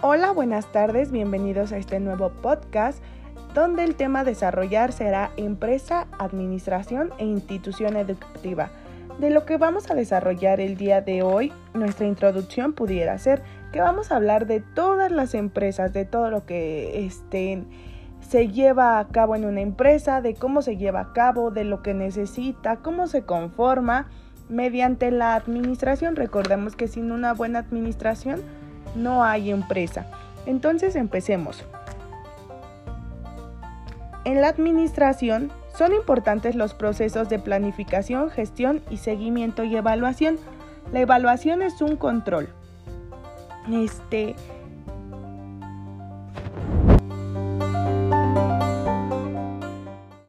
Hola, buenas tardes, bienvenidos a este nuevo podcast donde el tema desarrollar será empresa, administración e institución educativa. De lo que vamos a desarrollar el día de hoy, nuestra introducción pudiera ser que vamos a hablar de todas las empresas, de todo lo que este, se lleva a cabo en una empresa, de cómo se lleva a cabo, de lo que necesita, cómo se conforma mediante la administración. Recordemos que sin una buena administración no hay empresa. Entonces empecemos. En la administración son importantes los procesos de planificación, gestión y seguimiento y evaluación. La evaluación es un control. Este,